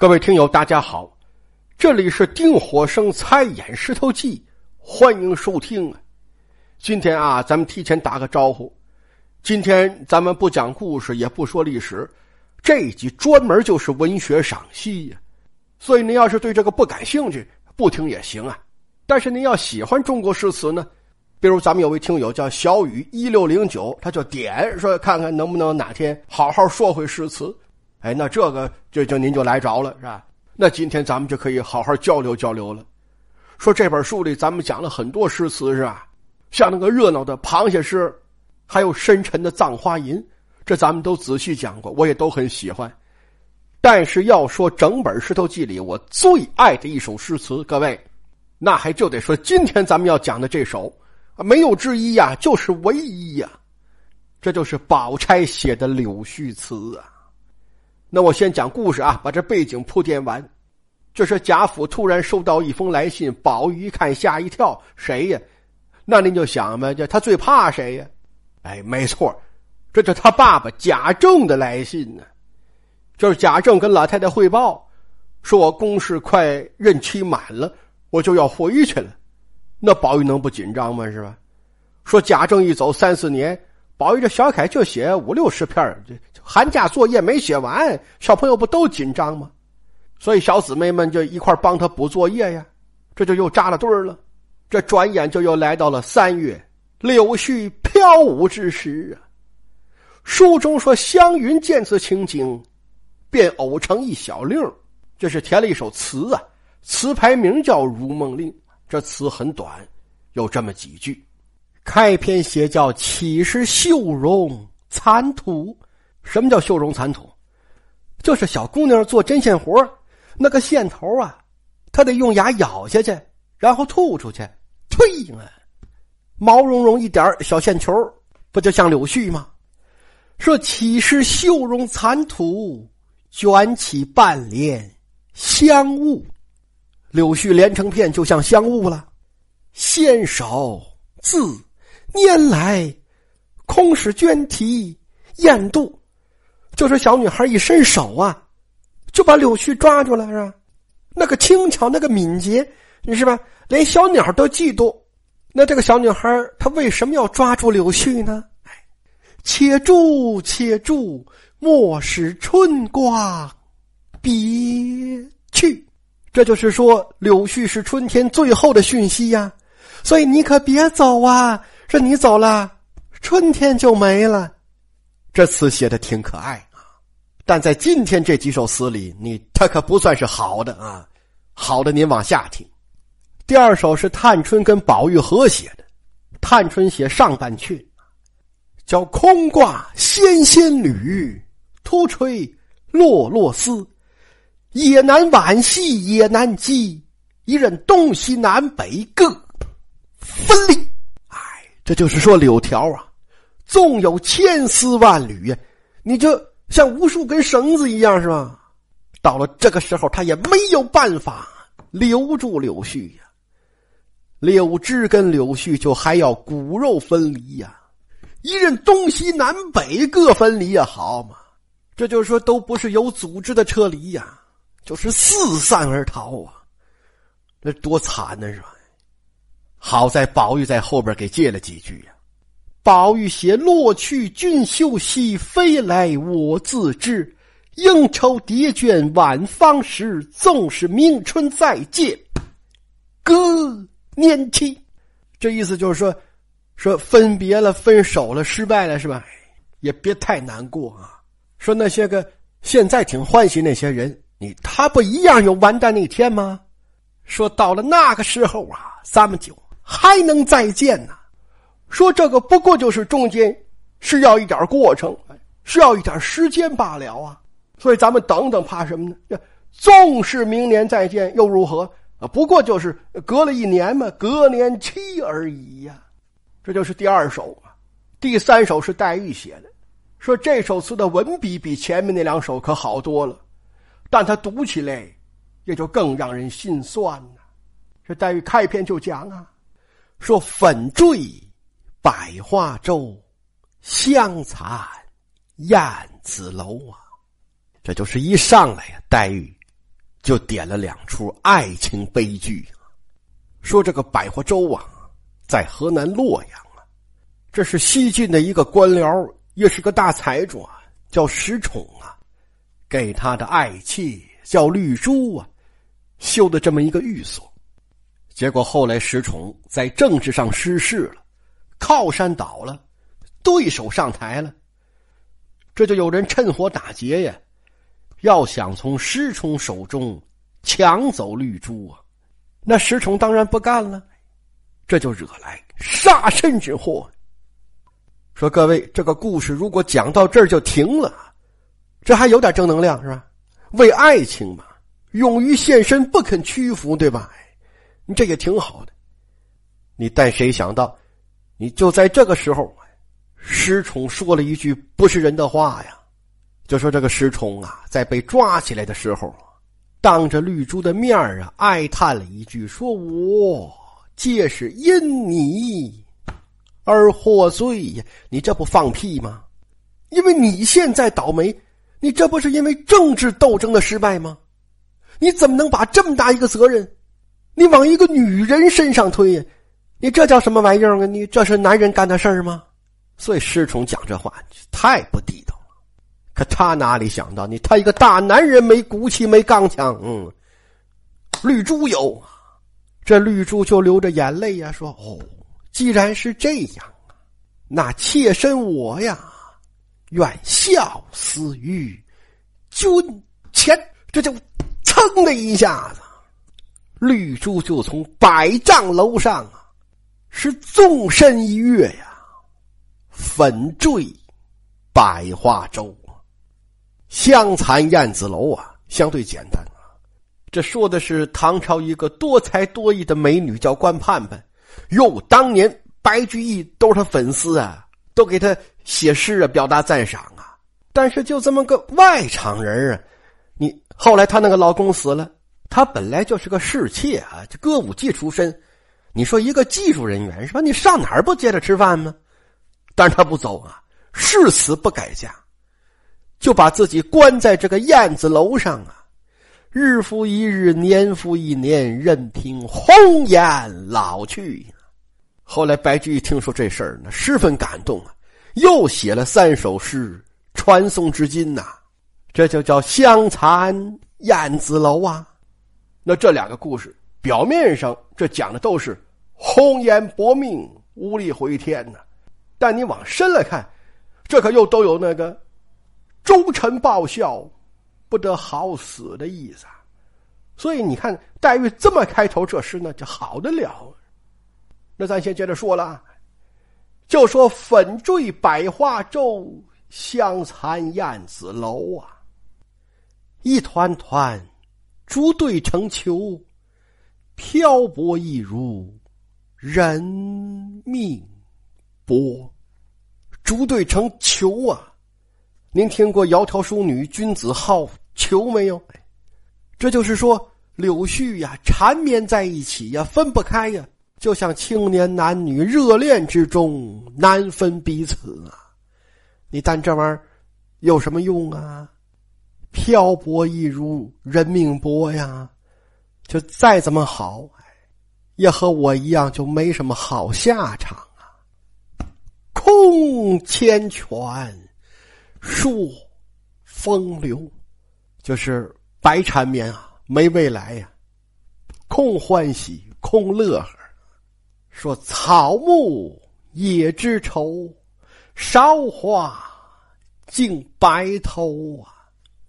各位听友，大家好，这里是丁火生猜演石头记，欢迎收听。今天啊，咱们提前打个招呼，今天咱们不讲故事，也不说历史，这一集专门就是文学赏析呀。所以您要是对这个不感兴趣，不听也行啊。但是您要喜欢中国诗词呢，比如咱们有位听友叫小雨一六零九，他就点说看看能不能哪天好好说回诗词。哎，那这个就就您就来着了，是吧？那今天咱们就可以好好交流交流了。说这本书里咱们讲了很多诗词，是吧？像那个热闹的螃蟹诗，还有深沉的葬花吟，这咱们都仔细讲过，我也都很喜欢。但是要说整本《石头记》里我最爱的一首诗词，各位，那还就得说今天咱们要讲的这首，没有之一呀，就是唯一呀，这就是宝钗写的《柳絮词》啊。那我先讲故事啊，把这背景铺垫完。这是贾府突然收到一封来信，宝玉一看吓一跳，谁呀？那您就想吧，这他最怕谁呀？哎，没错，这是他爸爸贾政的来信呢。就是贾政跟老太太汇报，说我公事快任期满了，我就要回去了。那宝玉能不紧张吗？是吧？说贾政一走三四年。宝玉这小楷就写五六十篇这寒假作业没写完，小朋友不都紧张吗？所以小姊妹们就一块帮他补作业呀，这就又扎了堆儿了。这转眼就又来到了三月，柳絮飘舞之时啊。书中说湘云见此情景，便偶成一小令，这是填了一首词啊。词牌名叫《如梦令》，这词很短，有这么几句。开篇写叫“岂是绣容残土”，什么叫绣容残土？就是小姑娘做针线活那个线头啊，她得用牙咬下去，然后吐出去，呸啊！毛茸茸一点小线球，不就像柳絮吗？说“岂是绣容残土，卷起半帘香雾”，柳絮连成片，就像香雾了。纤手自。拈来，空使绢提燕度，就是小女孩一伸手啊，就把柳絮抓住了，是吧？那个轻巧，那个敏捷，你是吧？连小鸟都嫉妒。那这个小女孩她为什么要抓住柳絮呢？且住且住，莫使春光别去。这就是说，柳絮是春天最后的讯息呀，所以你可别走啊。这你走了，春天就没了。这词写的挺可爱啊，但在今天这几首词里，你他可不算是好的啊。好的，您往下听。第二首是探春跟宝玉合写的，探春写上半阙，叫“空挂纤纤缕，突吹落落丝，也难惋惜也难记，一任东西南北各分离。”这就是说，柳条啊，纵有千丝万缕呀，你就像无数根绳子一样，是吧？到了这个时候，他也没有办法留住柳絮呀。柳枝跟柳絮就还要骨肉分离呀，一任东西南北各分离呀，好嘛？这就是说，都不是有组织的撤离呀，就是四散而逃啊，那多惨呢，是吧？好在宝玉在后边给借了几句呀。宝玉写：“落去君休息，飞来我自知。应酬叠卷晚芳时，纵是明春再见，隔年期。”这意思就是说，说分别了、分手了、失败了，是吧？也别太难过啊。说那些个现在挺欢喜那些人，你他不一样有完蛋那天吗？说到了那个时候啊，咱们就。还能再见呢？说这个不过就是中间是要一点过程，是要一点时间罢了啊。所以咱们等等，怕什么呢？纵是明年再见又如何？啊，不过就是隔了一年嘛，隔年期而已呀。这就是第二首。第三首是黛玉写的，说这首词的文笔比前面那两首可好多了，但他读起来也就更让人心酸呐。这黛玉开篇就讲啊。说粉坠百花洲，香残燕子楼啊！这就是一上来呀，黛玉就点了两出爱情悲剧，说这个百花洲啊，在河南洛阳啊，这是西晋的一个官僚，也是个大财主啊，叫石崇啊，给他的爱妾叫绿珠啊，修的这么一个寓所。结果后来石崇在政治上失势了，靠山倒了，对手上台了，这就有人趁火打劫呀。要想从石崇手中抢走绿珠啊，那石崇当然不干了，这就惹来杀身之祸。说各位，这个故事如果讲到这儿就停了，这还有点正能量是吧？为爱情嘛，勇于献身，不肯屈服，对吧？这也挺好的。你但谁想到，你就在这个时候，石崇说了一句不是人的话呀。就说这个石崇啊，在被抓起来的时候，当着绿珠的面啊，哀叹了一句：“说我皆是因你而获罪呀！你这不放屁吗？因为你现在倒霉，你这不是因为政治斗争的失败吗？你怎么能把这么大一个责任，你往一个女人身上推呀？你这叫什么玩意儿啊？你这是男人干的事儿吗？所以师崇讲这话太不地道了。”可他哪里想到，你他一个大男人没骨气没刚强，嗯，绿珠有啊，这绿珠就流着眼泪呀，说：“哦，既然是这样啊，那妾身我呀，愿效死于君前。”这就噌的一下子，绿珠就从百丈楼上啊，是纵身一跃呀，粉坠百花洲。香残燕子楼啊，相对简单啊。这说的是唐朝一个多才多艺的美女，叫关盼盼。哟，当年白居易都是他粉丝啊，都给他写诗啊，表达赞赏啊。但是就这么个外场人啊，你后来她那个老公死了，他本来就是个侍妾啊，这歌舞伎出身。你说一个技术人员是吧？你上哪儿不接着吃饭吗？但是他不走啊，誓死不改嫁。就把自己关在这个燕子楼上啊，日复一日，年复一年，任凭红颜老去。后来白居易听说这事儿呢，十分感动啊，又写了三首诗传颂至今呐。这就叫香残燕子楼啊。那这两个故事表面上这讲的都是红颜薄命，无力回天呐，但你往深了看，这可又都有那个。忠臣报效，不得好死的意思啊，所以你看黛玉这么开头这诗呢，就好得了。那咱先接着说了，就说粉坠百花洲，香残燕子楼啊，一团团竹对成球，漂泊亦如人命薄，竹对成球啊。您听过“窈窕淑女，君子好逑”没有？这就是说，柳絮呀，缠绵在一起呀，分不开呀，就像青年男女热恋之中难分彼此啊！你但这玩意儿有什么用啊？漂泊一如人命薄呀，就再怎么好，也和我一样，就没什么好下场啊！空千泉。数风流，就是白缠绵啊，没未来呀，空欢喜，空乐呵。说草木也知愁，韶华竟白头啊。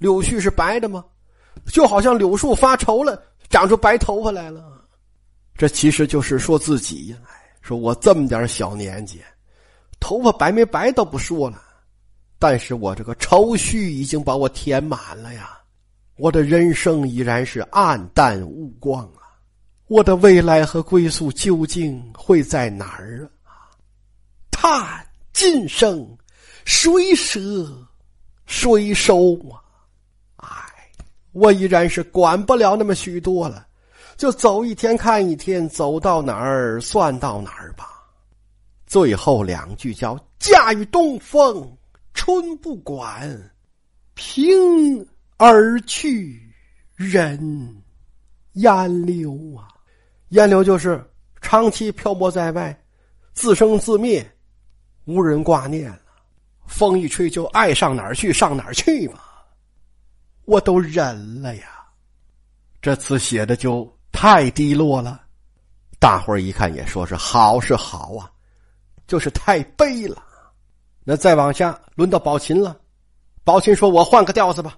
柳絮是白的吗？就好像柳树发愁了，长出白头发来了。这其实就是说自己呀，说我这么点小年纪，头发白没白都不说了。但是我这个愁绪已经把我填满了呀，我的人生已然是暗淡无光啊！我的未来和归宿究竟会在哪儿啊？叹今生谁舍谁收啊？我依然是管不了那么许多了，就走一天看一天，走到哪儿算到哪儿吧。最后两句叫“驾驭东风”。春不管，平而去，人烟流啊，烟流就是长期漂泊在外，自生自灭，无人挂念了。风一吹就爱上哪儿去上哪儿去嘛，我都忍了呀。这词写的就太低落了，大伙儿一看也说是好是好啊，就是太悲了。那再往下轮到宝琴了，宝琴说：“我换个调子吧。”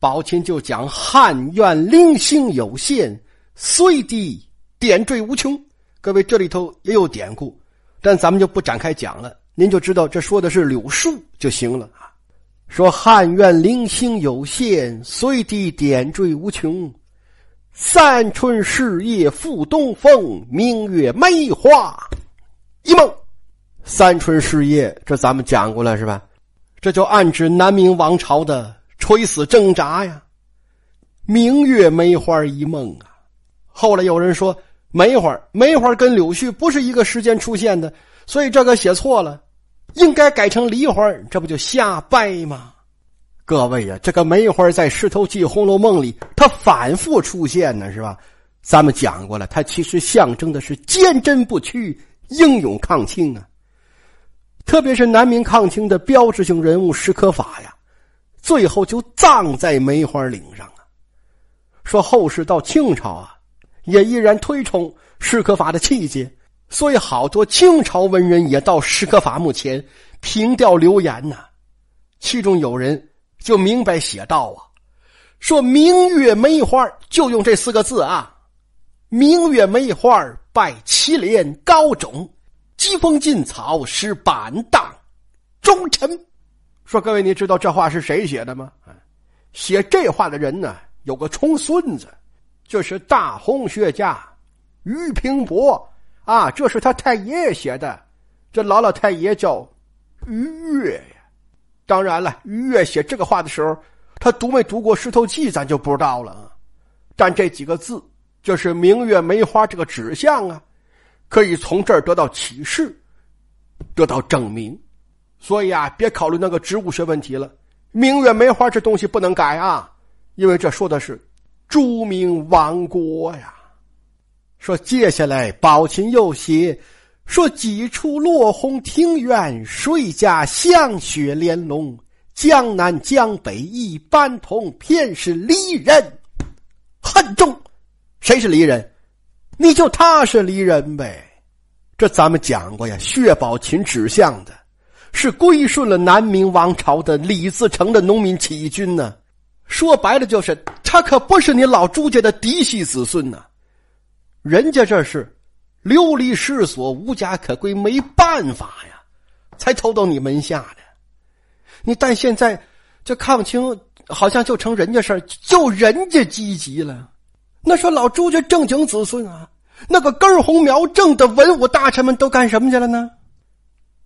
宝琴就讲汉苑灵性有限，虽低点缀无穷。各位这里头也有典故，但咱们就不展开讲了。您就知道这说的是柳树就行了啊。说汉苑零星有限，随地点缀无穷。三春事业复东风，明月梅花一梦。三春事业，这咱们讲过了是吧？这就暗指南明王朝的垂死挣扎呀。明月梅花一梦啊。后来有人说梅花，梅花跟柳絮不是一个时间出现的，所以这个写错了。应该改成梨花，这不就瞎掰吗？各位呀，这个梅花在《石头记》《红楼梦》里，它反复出现呢，是吧？咱们讲过了，它其实象征的是坚贞不屈、英勇抗清啊。特别是南明抗清的标志性人物史可法呀，最后就葬在梅花岭上啊。说后世到清朝啊，也依然推崇史可法的气节。所以，好多清朝文人也到石刻法墓前凭吊留言呢。其中有人就明白写道啊：“说明月梅花，就用这四个字啊。明月梅花拜祁连高种，疾风劲草使板荡忠臣。”说各位，你知道这话是谁写的吗？写这话的人呢，有个重孙子，就是大红学家于平伯。啊，这是他太爷爷写的，这老老太爷叫于越呀。当然了，于越写这个话的时候，他读没读过《石头记》，咱就不知道了。但这几个字就是明月梅花这个指向啊，可以从这儿得到启示，得到证明。所以啊，别考虑那个植物学问题了，明月梅花这东西不能改啊，因为这说的是朱明亡国呀。说接下来，宝琴又写说几处落红庭院，谁家香雪连笼？江南江北一般同，偏是离人恨重。谁是离人？你就他是离人呗。这咱们讲过呀，薛宝琴指向的是归顺了南明王朝的李自成的农民起义军呢。说白了，就是他可不是你老朱家的嫡系子孙呢。人家这是流离失所、无家可归，没办法呀，才投到你门下的。你但现在这抗清好像就成人家事儿，就人家积极了。那说老朱家正经子孙啊，那个根红苗正的文武大臣们都干什么去了呢？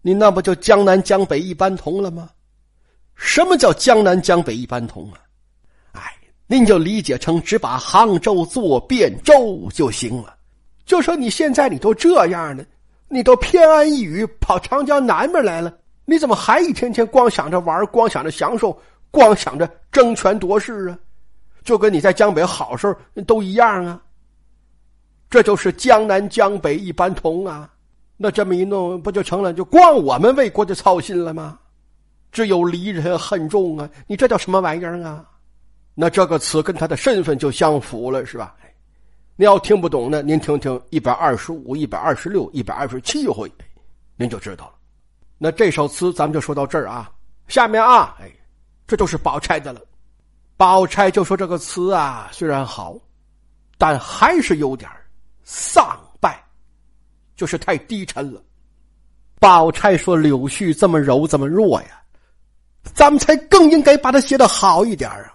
你那不就江南江北一般同了吗？什么叫江南江北一般同啊？您就理解成只把杭州做汴州就行了。就说你现在你都这样了，你都偏安一隅跑长江南边来了，你怎么还一天天光想着玩，光想着享受，光想着争权夺势啊？就跟你在江北好时候都一样啊。这就是江南江北一般同啊。那这么一弄，不就成了就光我们为国家操心了吗？只有离人恨重啊！你这叫什么玩意儿啊？那这个词跟他的身份就相符了，是吧？你要听不懂呢，您听听一百二十五、一百二十六、一百二十七回，您就知道了。那这首词咱们就说到这儿啊。下面啊，哎，这就是宝钗的了。宝钗就说这个词啊，虽然好，但还是有点丧败，就是太低沉了。宝钗说：“柳絮这么柔，这么弱呀，咱们才更应该把它写的好一点啊。”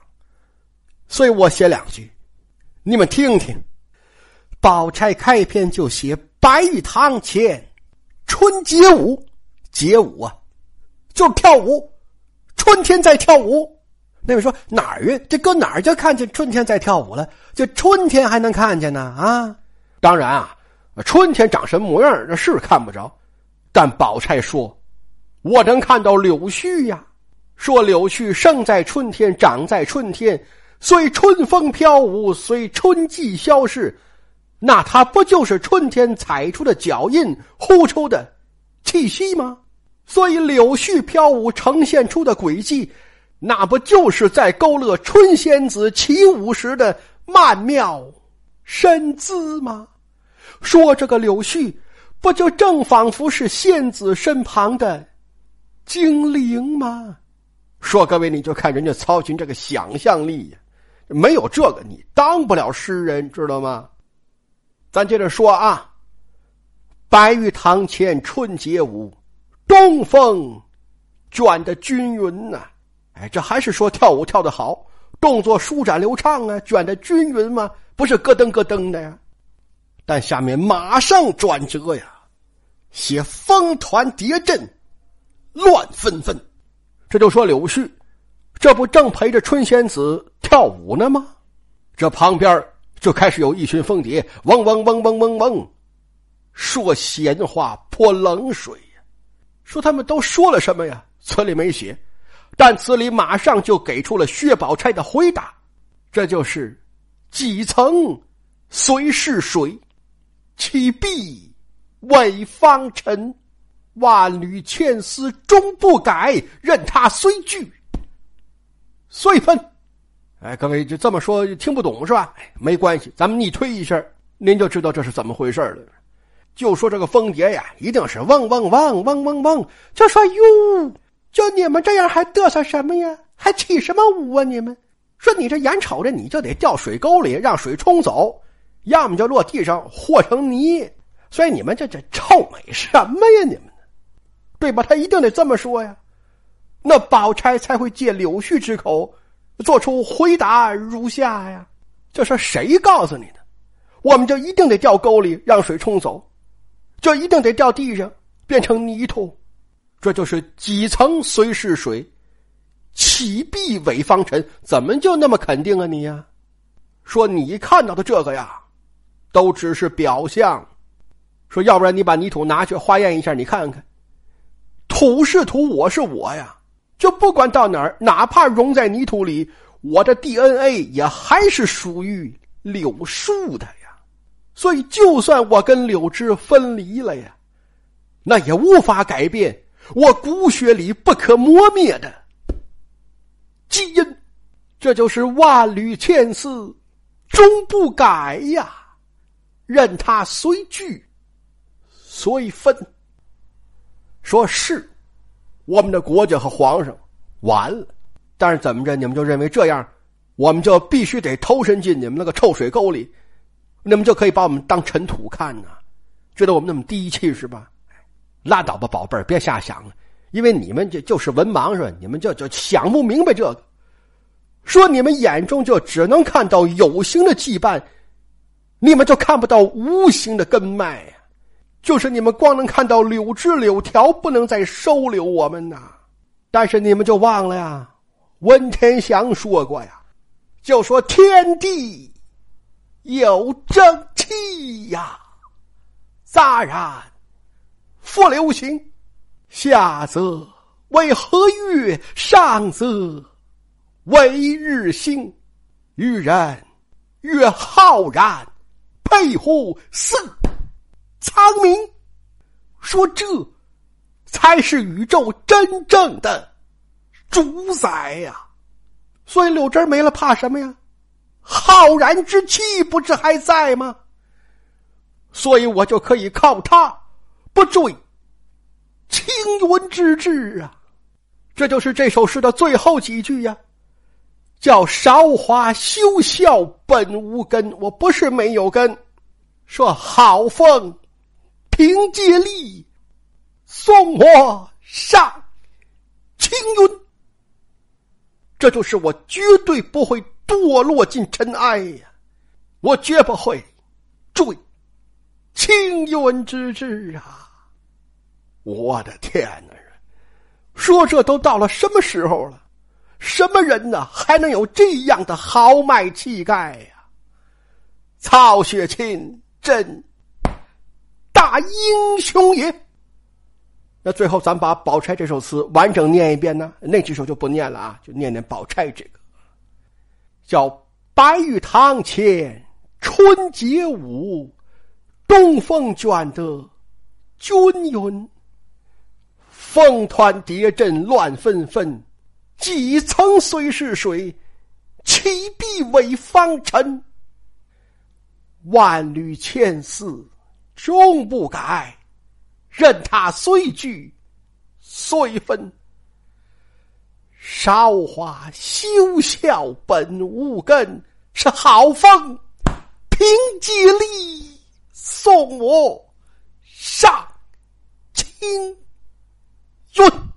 所以我写两句，你们听听。宝钗开篇就写白玉堂前春节舞，节舞啊，就是跳舞。春天在跳舞，那位说哪儿呀？这搁哪儿就看见春天在跳舞了？这春天还能看见呢？啊，当然啊，春天长什么模样这是看不着，但宝钗说，我能看到柳絮呀。说柳絮生在春天，长在春天。随春风飘舞，随春季消逝，那它不就是春天踩出的脚印，呼出的气息吗？所以柳絮飘舞呈现出的轨迹，那不就是在勾勒春仙子起舞时的曼妙身姿吗？说这个柳絮，不就正仿佛是仙子身旁的精灵吗？说各位，你就看人家曹群这个想象力呀，没有这个你当不了诗人，知道吗？咱接着说啊，白玉堂前春节舞。东风卷的均匀呐，哎，这还是说跳舞跳的好，动作舒展流畅啊，卷的均匀吗？不是咯噔咯噔的呀。但下面马上转折呀，写风团叠阵，乱纷纷。这就说柳絮，这不正陪着春仙子跳舞呢吗？这旁边就开始有一群凤蝶，嗡嗡嗡嗡嗡嗡，说闲话泼冷水。说他们都说了什么呀？词里没写，但词里马上就给出了薛宝钗的回答，这就是“几层虽是水，岂必为方尘？万缕千丝终不改，任他虽聚，虽分。”哎，各位就这么说听不懂是吧？没关系，咱们逆推一下，您就知道这是怎么回事了。就说这个蜂蝶呀，一定是嗡嗡嗡嗡嗡嗡。就说哟，就你们这样还嘚瑟什么呀？还起什么舞啊？你们说你这眼瞅着你就得掉水沟里，让水冲走，要么就落地上和成泥。所以你们这这臭美什么呀？你们，对吧？他一定得这么说呀。那宝钗才会借柳絮之口，做出回答如下呀。这是谁告诉你的？我们就一定得掉沟里，让水冲走。就一定得掉地上，变成泥土，这就是几层虽是水，起必为方尘？怎么就那么肯定啊你呀？说你看到的这个呀，都只是表象。说要不然你把泥土拿去化验一下，你看看，土是土，我是我呀，就不管到哪儿，哪怕融在泥土里，我的 DNA 也还是属于柳树的呀。所以，就算我跟柳枝分离了呀，那也无法改变我骨血里不可磨灭的基因。这就是万缕千丝终不改呀，任它随聚随分。说是我们的国家和皇上完了，但是怎么着，你们就认为这样，我们就必须得投身进你们那个臭水沟里？你们就可以把我们当尘土看呢？觉得我们那么低气是吧？拉倒吧，宝贝儿，别瞎想了。因为你们就就是文盲是吧？你们就就想不明白这个。说你们眼中就只能看到有形的羁绊，你们就看不到无形的根脉呀。就是你们光能看到柳枝柳条，不能再收留我们呐。但是你们就忘了呀，文天祥说过呀，就说天地。有正气呀！乍然复流行，下则为何月？上则为日星。愚人曰浩然，佩乎四苍冥。说这才是宇宙真正的主宰呀！所以柳枝没了，怕什么呀？浩然之气不是还在吗？所以我就可以靠他不坠青云之志啊！这就是这首诗的最后几句呀，叫“韶华休笑本无根”。我不是没有根，说好风凭借力送我上青云，这就是我绝对不会。堕落进尘埃呀！我绝不会坠青云之志啊！我的天哪！说这都到了什么时候了？什么人呢？还能有这样的豪迈气概呀？曹雪芹真大英雄也！那最后，咱把宝钗这首词完整念一遍呢？那几首就不念了啊，就念念宝钗这个。叫白玉堂前春节舞，东风卷得军云。凤团蝶阵乱纷纷，几层虽是水，岂必为方尘？万缕千丝终不改，任他虽聚虽分。韶华休笑本无根，是好风凭借力送我上青云。